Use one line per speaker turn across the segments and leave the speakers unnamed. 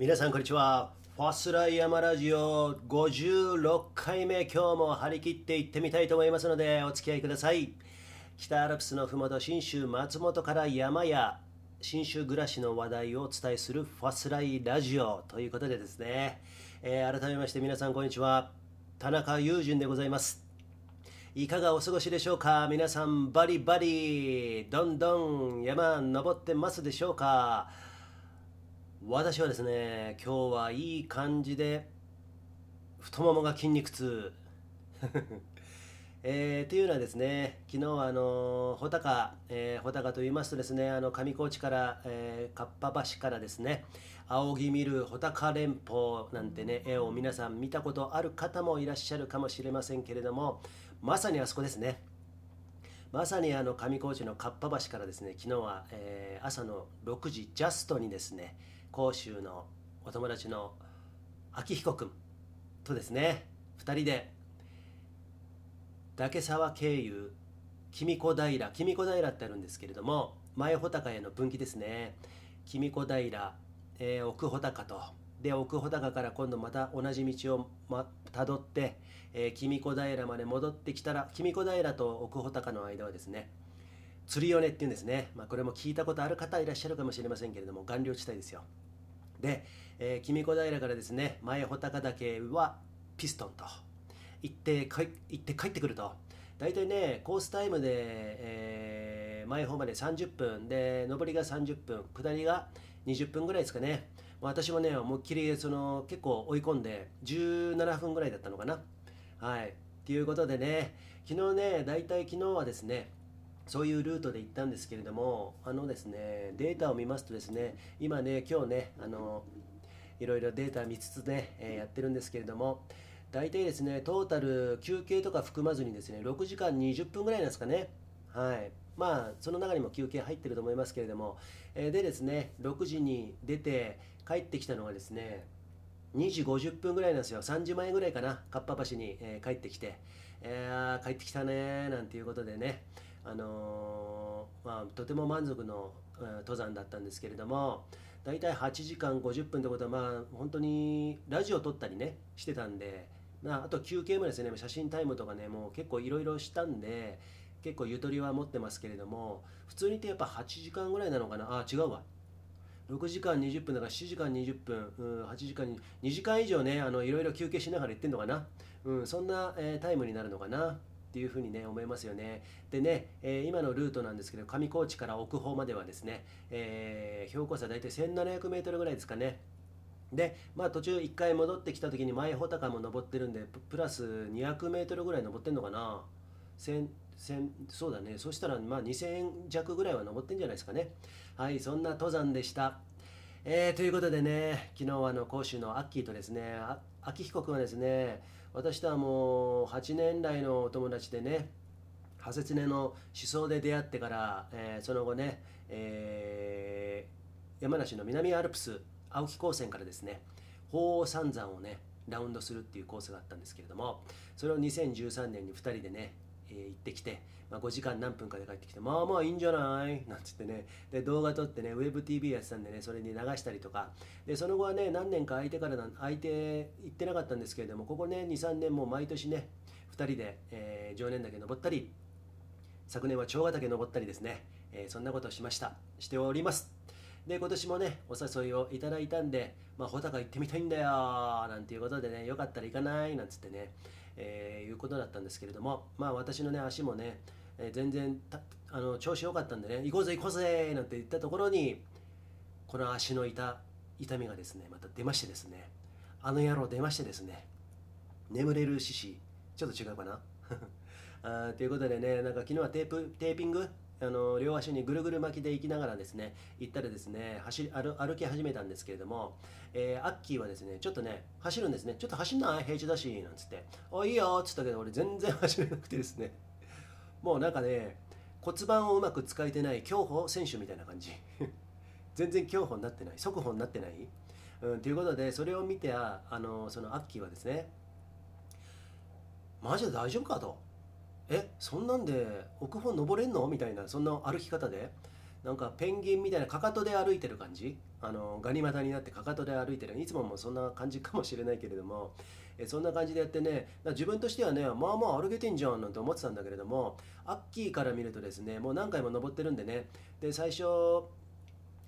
皆さんこんにちは。ファスライヤマラジオ56回目今日も張り切っていってみたいと思いますのでお付き合いください。北アルプスのふもと信州松本から山や信州暮らしの話題をお伝えするファスライラジオということでですね、えー、改めまして皆さんこんにちは。田中裕順でございます。いかがお過ごしでしょうか？皆さんバリバリどんどん山登ってますでしょうか？私はですね今日はいい感じで太ももが筋肉痛。えー、というのはですね昨日はあの穂高、えー、穂高と言いますとですねあの上高地から、えー、かっぱ橋からですね仰ぎ見る穂高連峰なんてね絵を皆さん見たことある方もいらっしゃるかもしれませんけれどもまさにあそこですね。まさにあの上高地のかっぱ橋からですね昨日は、えー、朝の6時ジャストにですね甲州のお友達の秋彦君とですね2人で岳沢経由君子平君子平ってあるんですけれども前穂高への分岐ですね。君子平、えー、奥穂高とで奥穂高から今度また同じ道をたどって、えー、君子平まで戻ってきたら君子平と奥穂高の間はですね釣り尾根っていうんですね、まあ、これも聞いたことある方いらっしゃるかもしれませんけれども岩稜地帯ですよ。で、えー、君子平からですね前穂高岳はピストンと。行ってか行って帰ってくると。大体ねコースタイムで、えー、前方まで30分で上りが30分下りが20分ぐらいですかね。私もね思いっきりその結構追い込んで17分ぐらいだったのかな。はい。ということでね昨日ね大体昨日はですねそういうルートで行ったんですけれどもあのですねデータを見ますとですね今ね今日ねあのいろいろデータ見つつね、えー、やってるんですけれども大体ですねトータル休憩とか含まずにですね6時間20分ぐらいなんですかね。はい。まあその中にも休憩入ってると思いますけれども、えー、でですね6時に出て帰ってきたのがですね2時50分ぐらいなんですよ。3時前ぐらいかな。かっぱ橋に、えー、帰ってきて、えー、帰ってきたねなんていうことでね。あのー、まあ、とても満足の、登山だったんですけれども大体8時間50分ってことはまあ本当にラジオ撮ったりねしてたんで、まあ、あと休憩もですね写真タイムとかねもう結構いろいろしたんで結構ゆとりは持ってますけれども普通にってやっぱ8時間ぐらいなのかな？あ違うわ。6時間20分だから7時間20分、うん、8時間に2時間以上ねいろいろ休憩しながら行ってんのかな、うん、そんな、えー、タイムになるのかな？っていうふうにね思いますよね。でね、えー、今のルートなんですけど上高地から奥方まではですね、えー、標高差大体1700メートルぐらいですかね。で、まあ、途中1回戻ってきた時に前穂高も登ってるんでプラス200メートルぐらい登ってんのかな1000そうだねそしたらまあ2000弱ぐらいは登ってんじゃないですかねはいそんな登山でしたえー、ということでね昨日あの講師のアッキーとですねあ秋彦君はですね私とはもう8年来のお友達でねハセツネの思想で出会ってから、えー、その後ね、えー、山梨の南アルプス青木高専からですね鳳凰三山をねラウンドするっていうコースがあったんですけれどもそれを2013年に2人でね、えー、行ってきて、まあ、5時間何分かで帰ってきてまあまあいいんじゃない？なんつってね。で動画撮ってねウェブ TV やってたんでねそれに流したりとか。でその後はね何年か相手から相手行ってなかったんですけれどもここね23年も毎年ね2人で、えー、常念岳登ったり昨年は長ヶ岳登ったりですね、えー、そんなことをしました。しております。で今年もねお誘いをいただいたんでまあ穂高行ってみたいんだよなんていうことでねよかったら行かない？なんつってね、えー、いうことだったんですけれどもまあ私のね足もね、えー、全然あの調子良かったんでね行こうぜ行こうぜなんて言ったところにこの足の痛痛みがですねまた出ましてですねあの野郎出ましてですね眠れる獅子ちょっと違うかな？あということでねなんか昨日はテープテーピングあの両足にぐるぐる巻きで行きながらですね行ったらですね走り歩き始めたんですけれども、えー、アッキーはですねちょっとね走るんですね。ちょっと走んない？平地だしなんつって「あいいよ」っつったけど俺全然走れなくてですね。もうなんかね骨盤をうまく使えてない競歩選手みたいな感じ。全然競歩になってない。速歩になってない、うん、ということでそれを見てあのそのアッキーはですねマジで大丈夫かと。えそんなんで奥方登れんの？みたいなそんな歩き方でなんかペンギンみたいなかかとで歩いてる感じ？あのガニ股になってかかとで歩いてる。いつももそんな感じかもしれないけれども。えそんな感じでやってね自分としてはねまあまあ歩けてんじゃんなんて思ってたんだけれどもアッキーから見るとですねもう何回も登ってるんでね。で最初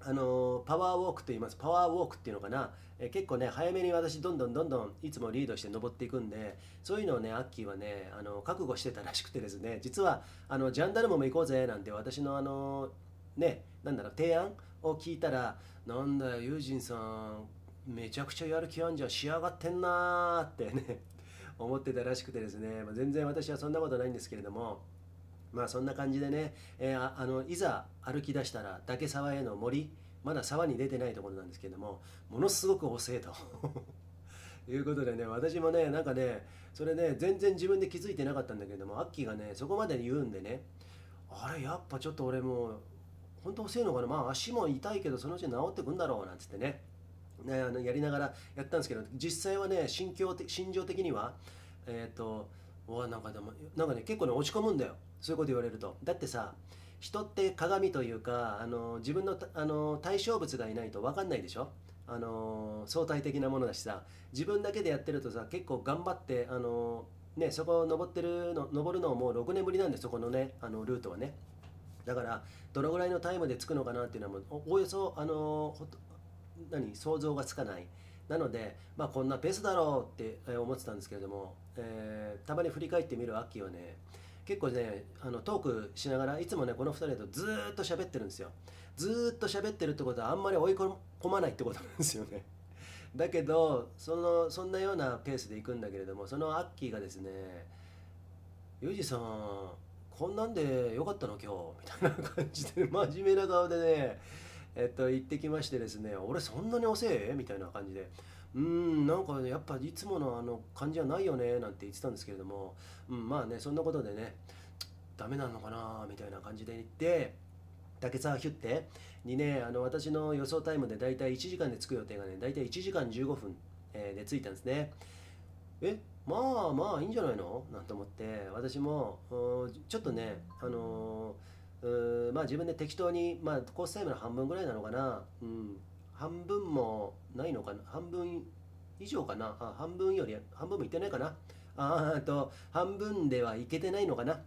あのパワーウォークと言います。パワーウォークっていうのかな。え結構ね早めに私どんどんどんどんいつもリードして登っていくんでそういうのをねアッキーはねあの覚悟してたらしくてですね。実はあのジャンダルモも行こうぜなんて私のあのねなんだろう提案を聞いたらなんだよユージンさんめちゃくちゃやる気あんじゃん仕上がってんなーってね思ってたらしくてですね、まあ、全然私はそんなことないんですけれども。まあそんな感じでね、えー、あのいざ歩き出したら岳沢への森まだ沢に出てないところなんですけどもものすごく遅えと。いうことでね私もねなんかねそれね全然自分で気づいてなかったんだけどもアッキーがねそこまで言うんでねあれやっぱちょっと俺もう本当遅いのかな？まあ足も痛いけどそのうち治ってくんだろうなんつってね。ね、あのやりながらやったんですけど実際はね心境心情的にはえっ、ー、とわなんかでもなんかね結構ね落ち込むんだよ。そういうこと言われると。だってさ人って鏡というかあの自分のあの対象物がいないと分かんないでしょ？あの相対的なものだしさ。自分だけでやってるとさ結構頑張ってあのねそこを登ってるの登るのもう6年ぶりなんでそこのねあのルートはね。だからどのぐらいのタイムで着くのかなっていうのはもうおおよそあの何想像がつかない。なので、まあ、こんなペースだろうって思ってたんですけれども、えー、たまに振り返ってみるアッキーはね結構ねあのトークしながらいつもねこの2人とずっと喋ってるんですよ。ずっと喋ってるってことはあんまり追い込まないってことなんですよね。だけどそのそんなようなペースで行くんだけれどもそのアッキーがですね「ユージさんこんなんでよかったの？今日」みたいな感じで真面目な顔でねえっと、行ってきましてですね、俺そんなに遅え？みたいな感じで、うん、なんか、ね、やっぱいつものあの感じはないよねなんて言ってたんですけれども、うん、まあね、そんなことでね、ダメなのかなみたいな感じで行って、竹沢ヒュッテにね、あの私の予想タイムで大体1時間で着く予定がね、大体1時間15分、えで着いたんですね。えまあまあいいんじゃないの？なんて思って私もちょっとねあのーまあ自分で適当に、まあ、コースタイムの半分ぐらいなのかな、うん、半分もないのかな？半分以上かな？あ半分より半分もいってないかな？あと半分ではいけてないのかな？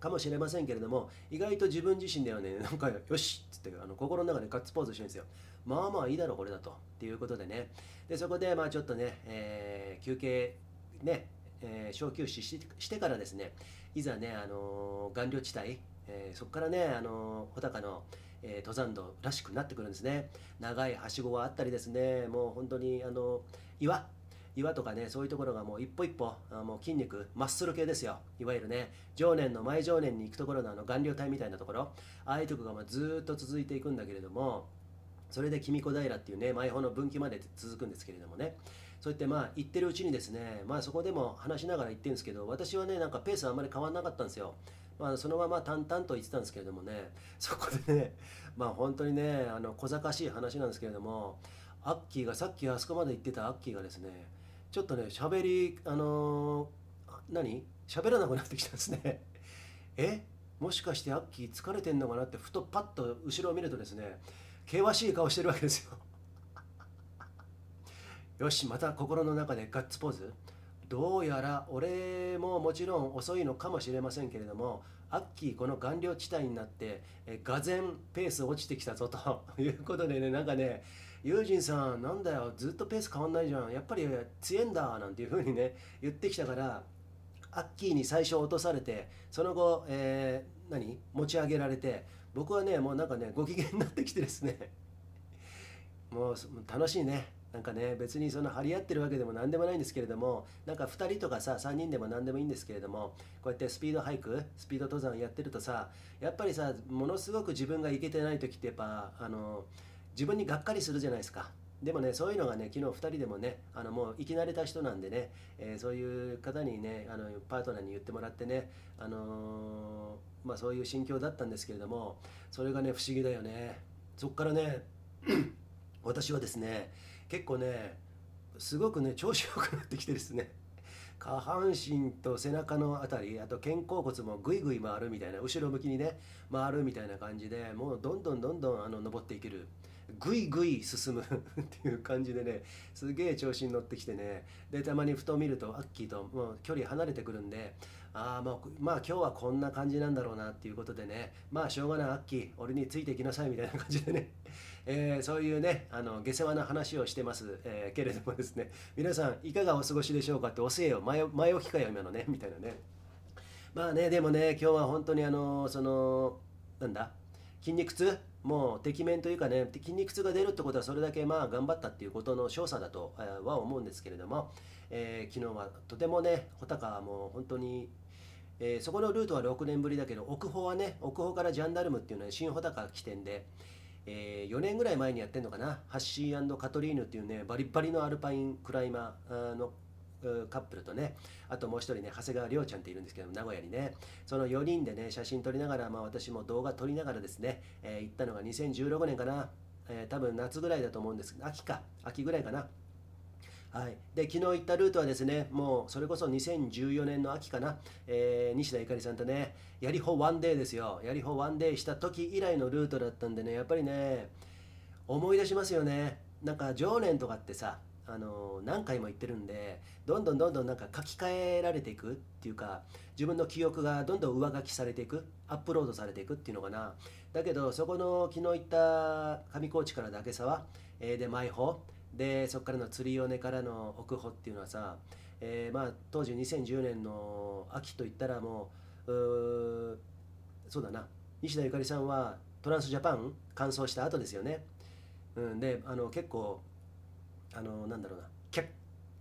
かもしれませんけれども意外と自分自身ではね なんかよしっつってあの心の中でガッツポーズしてるんですよ。まあまあいいだろこれだと。っていうことでね。でそこでまあちょっとね、えー、休憩ね、えー、小休止してからですねいざね、あのー、顔料地帯えー、そこからねあの穂高の、えー、登山道らしくなってくるんですね。長いはしごがあったりですね。もう本当にあの岩岩とかねそういうところがもう一歩一歩あもう筋肉マッスル系ですよ。いわゆるね常年の前常年に行くところのあの顔料体みたいなところ。ああいうとこがまずっと続いていくんだけれどもそれで君子平っていうね前方の分岐まで続くんですけれどもね。そうやってまあ行ってるうちにですねまあそこでも話しながら行ってるんですけど私はねなんかペースあんまり変わんなかったんですよ。まあ、そのまま淡々と言ってたんですけれどもねそこでね まあ本当にねあの小賢しい話なんですけれどもアッキーがさっきあそこまで言ってたアッキーがですねちょっとね喋りあのー、何？喋らなくなってきたんですね。え？もしかしてアッキー疲れてんのかなってふとパッと後ろを見るとですね険しい顔してるわけですよ。よしまた心の中でガッツポーズ。どうやら俺ももちろん遅いのかもしれませんけれどもアッキーこの顔料地帯になってがぜんペース落ちてきたぞと いうことでねなんかねユージンさんなんだよずっとペース変わんないじゃん。やっぱり強えんだなんていうふうにね言ってきたからアッキーに最初落とされてその後、えー、何？持ち上げられて僕はねもうなんかねご機嫌になってきてですね。もう楽しいね。なんかね別にその張り合ってるわけでも何でもないんですけれどもなんか2人とかさ3人でも何でもいいんですけれどもこうやってスピードハイクスピード登山やってるとさやっぱりさものすごく自分がいけてない時ってやっぱあの自分にがっかりするじゃないですか。でもねそういうのがね昨日2人でもねあのもう生き慣れた人なんでね、えー、そういう方にねあのパートナーに言ってもらってね、あのー、まあ、そういう心境だったんですけれどもそれがね不思議だよねそっからね 私はですね結構ねすごくね調子よくなってきてですね。下半身と背中のあたりあと肩甲骨もぐいぐい回るみたいな後ろ向きにね回るみたいな感じでもうどんどんどんどんあの登っていける。ぐいぐい進む っていう感じでねすげえ調子に乗ってきてね。でたまにふと見るとアッキーともう距離離れてくるんであまあまあ今日はこんな感じなんだろうなっていうことでね。まあしょうがないアッキー俺についていきなさいみたいな感じでね、えー、そういうねあの下世話な話をしてます、えー、けれどもですね。皆さんいかがお過ごしでしょうかって教えよ前前置きかよ今のねみたいなね。まあねでもね今日は本当にあのそのなんだ？筋肉痛？もうてきめんというかね筋肉痛が出るってことはそれだけまあ頑張ったっていうことの証左だとは思うんですけれども、えー、昨日はとてもね穂高はもう本当に、えー、そこのルートは6年ぶりだけど奥穂はね奥穂からジャンダルムっていうのは新穂高起点で、えー、4年ぐらい前にやってるのかな？ハッシーカトリーヌっていうねバリバリのアルパインクライマーのカップルとねあともう一人ね長谷川亮ちゃんっているんですけど名古屋にね。その4人でね写真撮りながら、まあ、私も動画撮りながらですね、えー、行ったのが2016年かな、えー、多分夏ぐらいだと思うんですけど秋か。秋ぐらいかな。はい、で昨日行ったルートはですねもうそれこそ2014年の秋かな、えー、西田ゆかりさんとねやりほワンデーですよ。やりほワンデーした時以来のルートだったんでねやっぱりね思い出しますよね。なんか常年とかってさあの何回も言ってるんでどんどんどんどんなんか書き換えられていくっていうか自分の記憶がどんどん上書きされていくアップロードされていくっていうのかな。だけどそこの昨日行った上高地から岳沢、えー、で舞穂でそこからの釣り尾根からの奥穂っていうのはさ、えー、まあ当時2010年の秋といったらもうそうだな。西田ゆかりさんはトランスジャパン完走した後ですよね、うん、であの結構あのなんだろうな。脚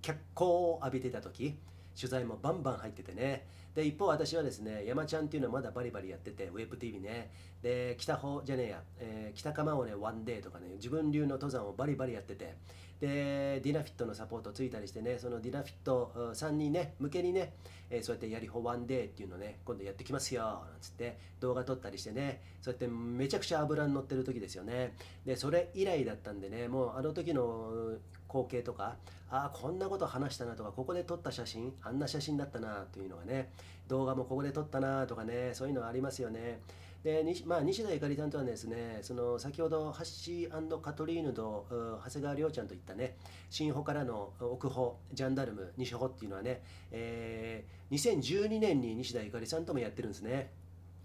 脚光を浴びてた時取材もバンバン入っててね。で一方私はですね山ちゃんっていうのはまだバリバリやっててウェブ TV ね。で北方じゃねえや、えー、北釜をねワンデーとかね自分流の登山をバリバリやってて。でディナフィットのサポートついたりしてねそのディナフィットさんにね向けにね、えー、そうやってやりほワンデーっていうのね今度やってきますよなんつって動画撮ったりしてねそうやってめちゃくちゃ油に乗ってる時ですよね。でそれ以来だったんでねもうあの時の光景とかああこんなこと話したなとかここで撮った写真あんな写真だったなというのがね動画もここで撮ったなとかねそういうのありますよね。でまあ、西田ゆかりさんとはですねその先ほどハッシーカトリーヌと長谷川亮ちゃんといったね新穂からの奥穂ジャンダルム西穂っていうのはね、えー、2012年に西田ゆかりさんともやってるんですね。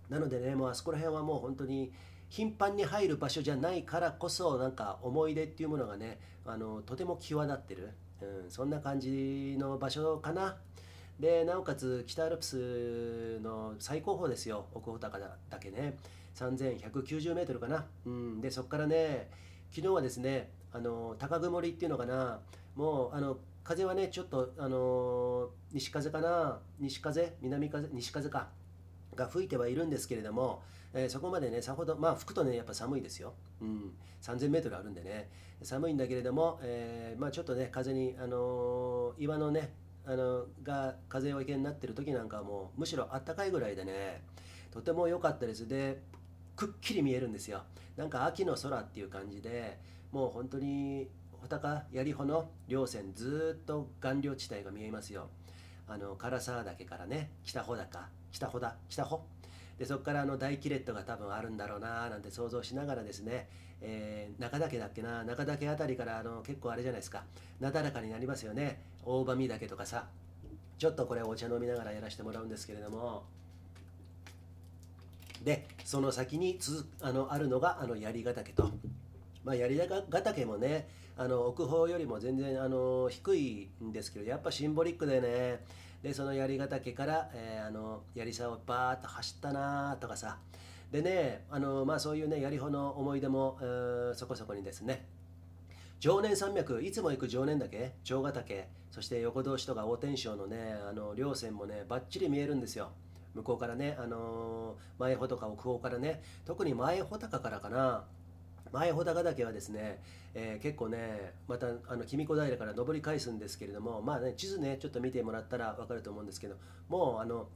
なのでねもうあそこら辺はもう本当に頻繁に入る場所じゃないからこそなんか思い出っていうものがねあのとても際立ってる、うん、そんな感じの場所かな。でなおかつ北アルプスの最高峰ですよ。奥穂高だけね。3190メートルかな、うん、でそこからね昨日はですねあの高曇りっていうのかな。もうあの風はねちょっとあの西風かな。西風？南風？西風か。が吹いてはいるんですけれどもえー、そこまでねさほどまあ吹くとねやっぱ寒いですよ、うん、3000メートルあるんでね。寒いんだけれども、えー、まあ、ちょっとね風に、あの、岩のねあのが風よけになってる時なんかはもうむしろあったかいぐらいでねとても良かったです。でくっきり見えるんですよ。なんか秋の空っていう感じでもう本当に穂高槍穂の稜線ずっと岩稜地帯が見えますよ。あの唐沢岳からね北穂高北穂だ北穂。でそこからあの大キレットが多分あるんだろうななんて想像しながらですね、えー、中岳だっけな中岳あたりからあの結構あれじゃないですか。なだらかになりますよね。大場見岳とかさちょっとこれお茶飲みながらやらせてもらうんですけれども。でその先につあのあるのがあの槍ヶ岳と。まあ、槍ヶ岳もねあの奥方よりも全然あの低いんですけどやっぱシンボリックでね。でその槍ヶ岳から、えー、あの槍沢をバーッと走ったなとかさ。でねあの、まあ、そういうね槍穂の思い出も、えー、そこそこにですね。常年山脈いつも行く常年岳城ヶ岳そして横通しとか大天正のねあの稜線もねばっちり見えるんですよ。向こうからね、あのー、前穂とか奥方からね特に前穂高からかな。前穂高岳はですね、えー、結構ねまたあの君子平から登り返すんですけれどもまあね地図ねちょっと見てもらったら分かると思うんですけどもうあの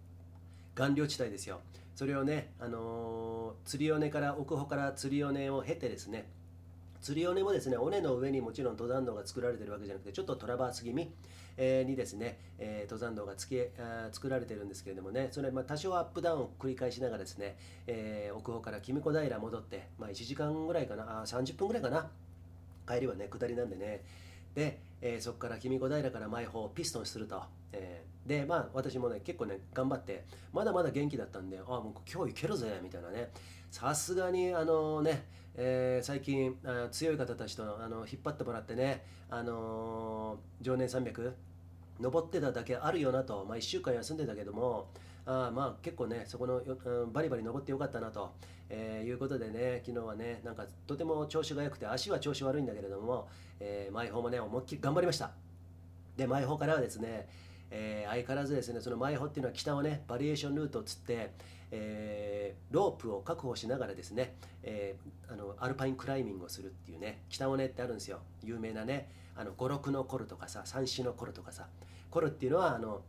岩稜地帯ですよ。それをね、あのー、釣り尾根から奥穂から釣り尾根を経てですね釣り尾根もですね尾根の上にもちろん登山道が作られてるわけじゃなくてちょっとトラバース気味、えーにですね、えー登山道がつけあー作られてるんですけれどもねそれまあ多少アップダウンを繰り返しながらですね、えー奥方から君子平戻って、まあ、1時間ぐらいかなあ30分ぐらいかな帰りはね下りなんでね。で、えーそこから君子平から前方ピストンすると、えーでまあ私もね結構ね頑張ってまだまだ元気だったんであもう今日いけるぜみたいなね。さすがにあのね、えー最近あ強い方たちとあの引っ張ってもらってねあのー常年山脈登ってただけあるよなと、まあ、1週間休んでたけどもあまあ結構ねそこの、うんバリバリ登ってよかったなと、えーいうことでね昨日はねなんかとても調子が良くて足は調子悪いんだけれども、えー、前方もね思いっきり頑張りました。で前方からはですね、えー相変わらずですねその前方っていうのは北をねバリエーションルートをつって、えーロープを確保しながらですね、えーあのアルパインクライミングをするっていうね北尾根ってあるんですよ。有名なねあの56のコルとかさ三四のコルとかさ。コルっていうのはあの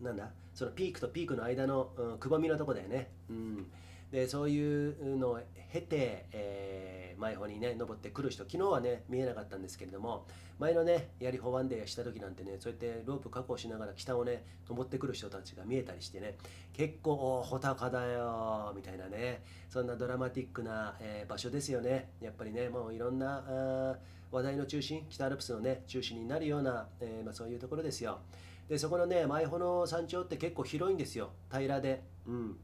なんだそのピークとピークの間の、うんくぼみのとこだよね、うん、でそういうのを経て、えー前方にね登ってくる人昨日はね見えなかったんですけれども前のねやりフォワンデーした時なんてねそうやってロープ確保しながら北をね登ってくる人たちが見えたりしてね結構お穂高だよみたいなねそんなドラマティックな、えー場所ですよね。やっぱりねもういろんな話題の中心北アルプスのね中心になるような、えーまあ、そういうところですよ。でそこのね前穂の山頂って結構広いんですよ。平らで。うん。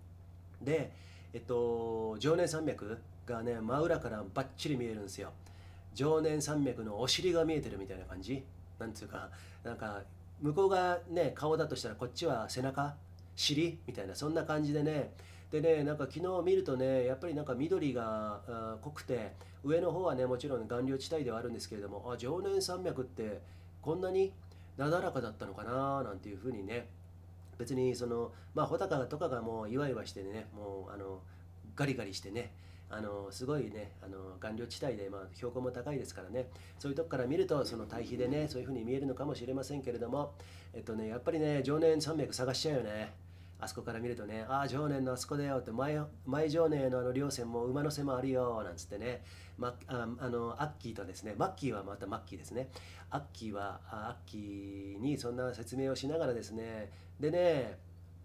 でえっと常年山脈がね真裏からバッチリ見えるんですよ。常年山脈のお尻が見えてるみたいな感じ？なんつうかなんか向こうがね顔だとしたらこっちは背中？尻？みたいなそんな感じでね。でねなんか昨日見るとねやっぱりなんか緑が濃くて上の方はねもちろん岩稜地帯ではあるんですけれどもあ常年山脈ってこんなになだらかだったのかな？なんていうふうにね。別にそのまあ穂高とかがもういわいわしてねもうあのガリガリしてね。あのすごいねあの岩稜地帯で、まあ、標高も高いですからね。そういうとこから見るとその対比でねそういうふうに見えるのかもしれませんけれどもえっとねやっぱりね常年山脈探しちゃうよね。あそこから見るとねああ常年のあそこだよって前前常年のあの稜線も馬の背もあるよなんつってね、まあ、あのアッキーとですねマッキーはまたマッキーですね。アッキーはアッキーにそんな説明をしながらですね。でね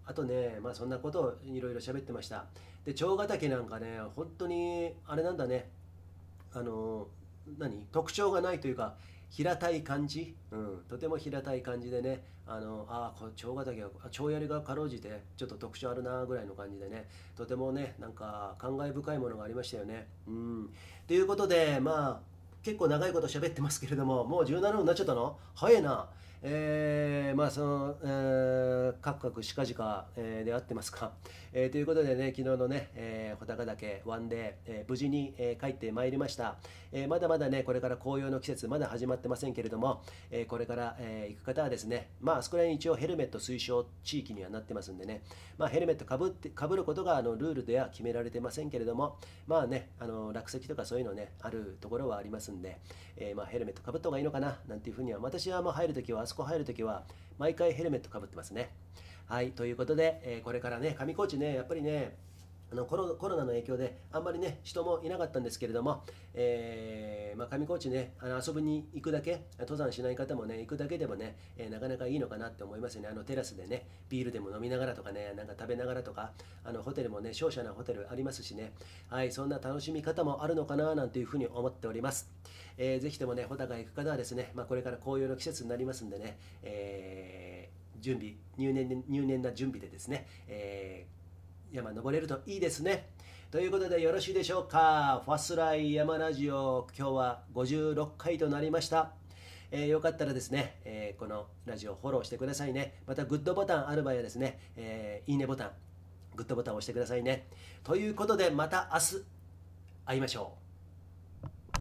あとね、まあ、そんなことをいろいろ喋ってました。で長ヶ岳なんかね本当にあれなんだね。あの何？特徴がないというか平たい感じ、うん、とても平たい感じでねあのあこ長ヶ岳はあ長槍がかろうじてちょっと特徴あるなぐらいの感じでねとてもねなんか感慨深いものがありましたよね。うん、ということでまあ結構長いこと喋ってますけれどももう17分になっちゃったの？早いな。えーまあその、えー、かくかくしかじか、えーで合ってますか、えーということでね昨日のね、えー、穂高岳ワンデー、えー無事に、えー帰ってまいりました、えーまだまだねこれから紅葉の季節まだ始まってませんけれども、えーこれから、えー行く方はですねまああそこら辺一応ヘルメット推奨地域にはなってますんでねまあヘルメットかぶってかぶることがあのルールでは決められてませんけれどもまあねあの落石とかそういうのねあるところはありますんで、えまあヘルメットかぶった方がいいのかななんていうふうには私はまあ入るときはあそこ入るときは毎回ヘルメットかぶってますね。はいということで、えこれからね上高地ねやっぱりねあのコロコロナの影響であんまりね人もいなかったんですけれども、えーまあ、上高地ねあの遊びに行くだけ登山しない方もね行くだけでもね、えーなかなかいいのかなって思いますよね。あのテラスでねビールでも飲みながらとかねなんか食べながらとかあのホテルもね商社なホテルありますしね。はいそんな楽しみ方もあるのかななんていうふうに思っております、えーぜひともね穂高行く方はですね、まあ、これから紅葉の季節になりますんでね、えー準備入念入念な準備でですね、えー山登れるといいですね。ということでよろしいでしょうか。ファスライ山ラジオ、今日は56回となりました。えーよかったらですね、えーこのラジオフォローしてくださいね。またグッドボタンある場合はですね、えーいいねボタン、グッドボタンを押してくださいね。ということでまた明日会いましょう。